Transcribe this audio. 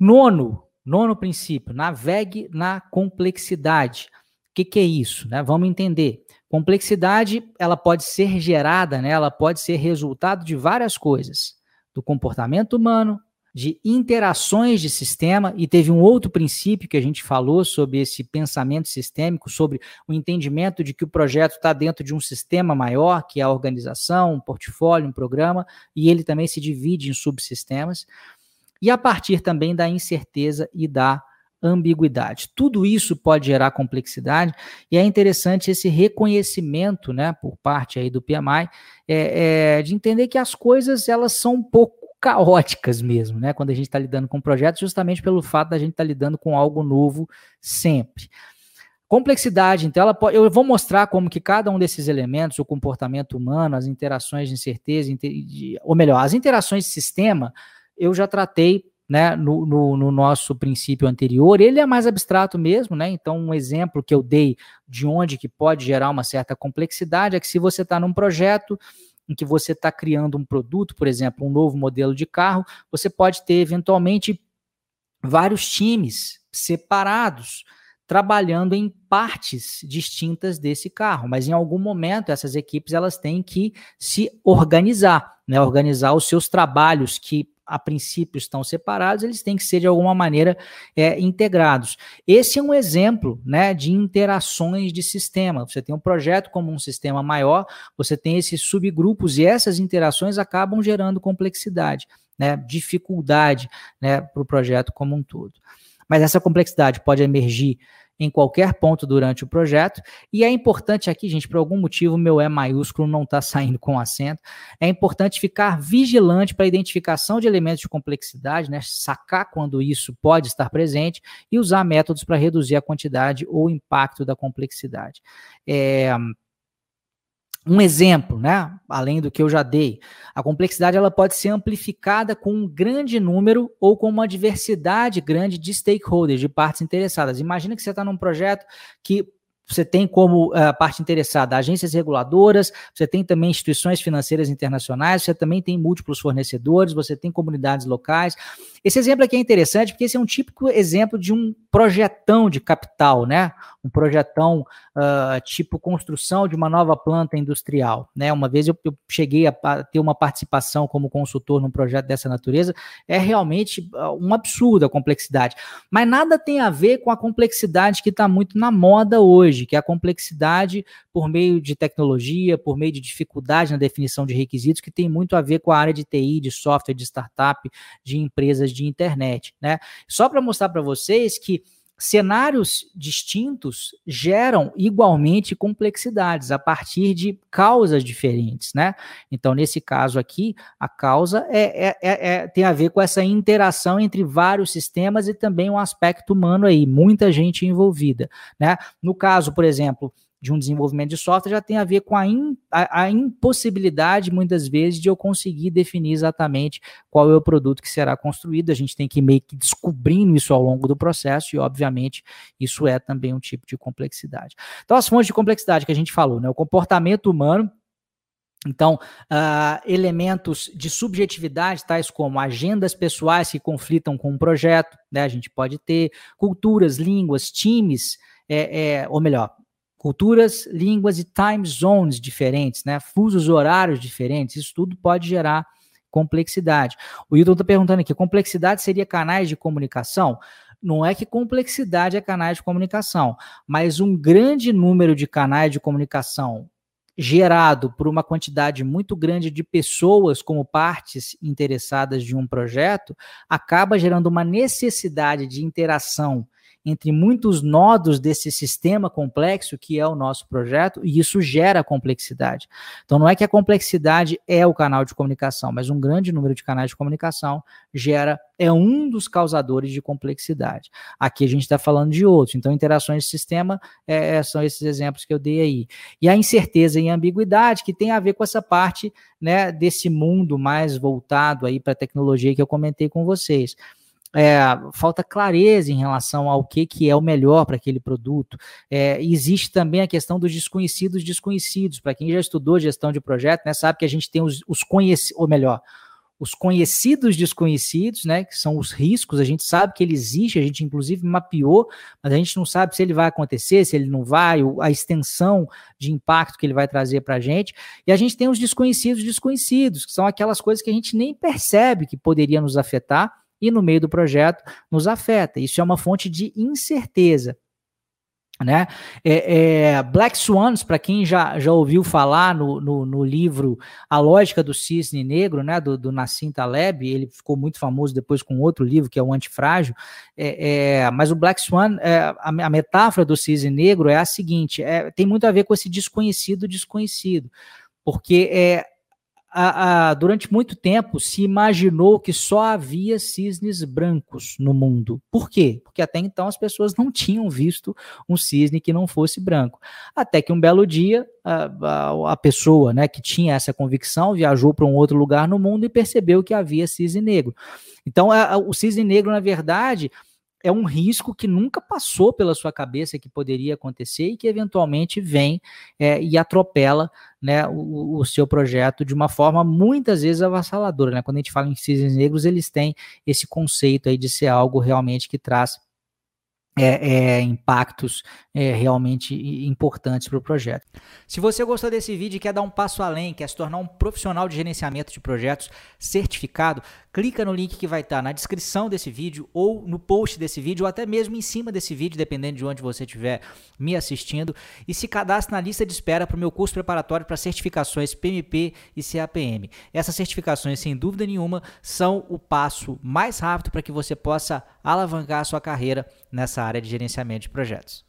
Nono, nono princípio, navegue na complexidade. O que, que é isso? Né? Vamos entender. Complexidade, ela pode ser gerada, né? ela pode ser resultado de várias coisas. Do comportamento humano, de interações de sistema, e teve um outro princípio que a gente falou sobre esse pensamento sistêmico, sobre o entendimento de que o projeto está dentro de um sistema maior, que é a organização, um portfólio, um programa, e ele também se divide em subsistemas e a partir também da incerteza e da ambiguidade. Tudo isso pode gerar complexidade e é interessante esse reconhecimento, né, por parte aí do PMI, é, é, de entender que as coisas elas são um pouco caóticas mesmo, né, quando a gente está lidando com projetos, justamente pelo fato da gente estar tá lidando com algo novo sempre. Complexidade, então, ela pode, eu vou mostrar como que cada um desses elementos, o comportamento humano, as interações de incerteza, ou melhor, as interações de sistema, eu já tratei né, no, no, no, nosso princípio anterior, ele é mais abstrato mesmo, né? Então, um exemplo que eu dei de onde que pode gerar uma certa complexidade é que se você está num projeto em que você está criando um produto, por exemplo, um novo modelo de carro, você pode ter eventualmente vários times separados trabalhando em partes distintas desse carro, mas em algum momento essas equipes elas têm que se organizar, né, organizar os seus trabalhos que a princípio estão separados, eles têm que ser de alguma maneira é, integrados. Esse é um exemplo né, de interações de sistema. Você tem um projeto como um sistema maior, você tem esses subgrupos e essas interações acabam gerando complexidade, né, dificuldade né, para o projeto como um todo. Mas essa complexidade pode emergir em qualquer ponto durante o projeto. E é importante aqui, gente, por algum motivo meu E maiúsculo não está saindo com acento. É importante ficar vigilante para a identificação de elementos de complexidade, né? Sacar quando isso pode estar presente e usar métodos para reduzir a quantidade ou impacto da complexidade. É, um exemplo, né, além do que eu já dei, a complexidade ela pode ser amplificada com um grande número ou com uma diversidade grande de stakeholders, de partes interessadas. Imagina que você está num projeto que você tem como uh, parte interessada agências reguladoras, você tem também instituições financeiras internacionais, você também tem múltiplos fornecedores, você tem comunidades locais. Esse exemplo aqui é interessante porque esse é um típico exemplo de um projetão de capital, né? Um projetão uh, tipo construção de uma nova planta industrial, né? Uma vez eu, eu cheguei a, a, ter uma participação como consultor num projeto dessa natureza, é realmente uh, um absurdo a complexidade, mas nada tem a ver com a complexidade que está muito na moda hoje, que é a complexidade por meio de tecnologia, por meio de dificuldade na definição de requisitos, que tem muito a ver com a área de TI, de software, de startup, de empresas de internet, né? Só para mostrar para vocês que cenários distintos geram igualmente complexidades a partir de causas diferentes, né? Então, nesse caso aqui, a causa é, é, é, é, tem a ver com essa interação entre vários sistemas e também um aspecto humano aí, muita gente envolvida, né? No caso, por exemplo, de um desenvolvimento de software já tem a ver com a, in, a, a, impossibilidade, muitas vezes, de eu conseguir definir exatamente qual é o produto que será construído. A gente tem que ir meio que descobrindo isso ao longo do processo, e, obviamente, isso é também um tipo de complexidade. Então, as fontes de complexidade que a gente falou, né? O comportamento humano. Então, uh, elementos de subjetividade, tais como agendas pessoais que conflitam com um projeto, né? A gente pode ter culturas, línguas, times, é, é, ou melhor, culturas, línguas e time zones diferentes, né? Fusos horários diferentes, isso tudo pode gerar complexidade. O Hilton está perguntando aqui: complexidade seria canais de comunicação? Não é que complexidade é canais de comunicação, mas um grande número de canais de comunicação gerado por uma quantidade muito grande de pessoas como partes interessadas de um projeto acaba gerando uma necessidade de interação entre muitos nodos desse sistema complexo que é o nosso projeto, e isso gera complexidade. Então, não é que a complexidade é o canal de comunicação, mas um grande número de canais de comunicação gera, é um dos causadores de complexidade. Aqui a gente está falando de outros. Então, interações de sistema é, é, são esses exemplos que eu dei aí. E a incerteza e a ambiguidade, que tem a ver com essa parte né, desse mundo mais voltado aí para a tecnologia que eu comentei com vocês é, falta clareza em relação ao que, que é o melhor para aquele produto. É, existe também a questão dos desconhecidos desconhecidos. Para quem já estudou gestão de projeto, né, sabe que a gente tem os, os conhecidos, ou melhor, os conhecidos desconhecidos, né, que são os riscos, a gente sabe que ele existe, a gente inclusive mapeou, mas a gente não sabe se ele vai acontecer, se ele não vai, a extensão de impacto que ele vai trazer para a gente, e a gente tem os desconhecidos desconhecidos, que são aquelas coisas que a gente nem percebe que poderia nos afetar, e no meio do projeto nos afeta. Isso é uma fonte de incerteza. Né? É, é, Black Swans, para quem já, já ouviu falar no, no, no, livro A Lógica do Cisne Negro, né, do, do Nassim Taleb, ele ficou muito famoso depois com outro livro, que é o Antifrágil, é, é mas o Black Swan, é, a, a, metáfora do cisne negro é a seguinte, é, tem muito a ver com esse desconhecido desconhecido, porque é, a, a, durante muito tempo se imaginou que só havia cisnes brancos no mundo. Por quê? Porque até então as pessoas não tinham visto um cisne que não fosse branco. Até que um belo dia a, a pessoa né, que tinha essa convicção viajou para um outro lugar no mundo e percebeu que havia cisne negro. Então, o cisne negro, na verdade, é um risco que nunca passou pela sua cabeça que poderia acontecer e que eventualmente vem é, e atropela né, o, o, seu projeto de uma forma muitas vezes avassaladora. Né? Quando a gente fala em cisnes negros, eles têm esse conceito aí de ser algo realmente que traz é, é, impactos é, realmente importantes para o projeto. Se você gostou desse vídeo e quer dar um passo além, quer se tornar um profissional de gerenciamento de projetos certificado, clica no link que vai estar na descrição desse vídeo ou no post desse vídeo ou até mesmo em cima desse vídeo, dependendo de onde você estiver me assistindo, e se cadastre na lista de espera para o meu curso preparatório para certificações PMP e CAPM. Essas certificações, sem dúvida nenhuma, são o passo mais rápido para que você possa alavancar a sua carreira nessa área de gerenciamento de projetos.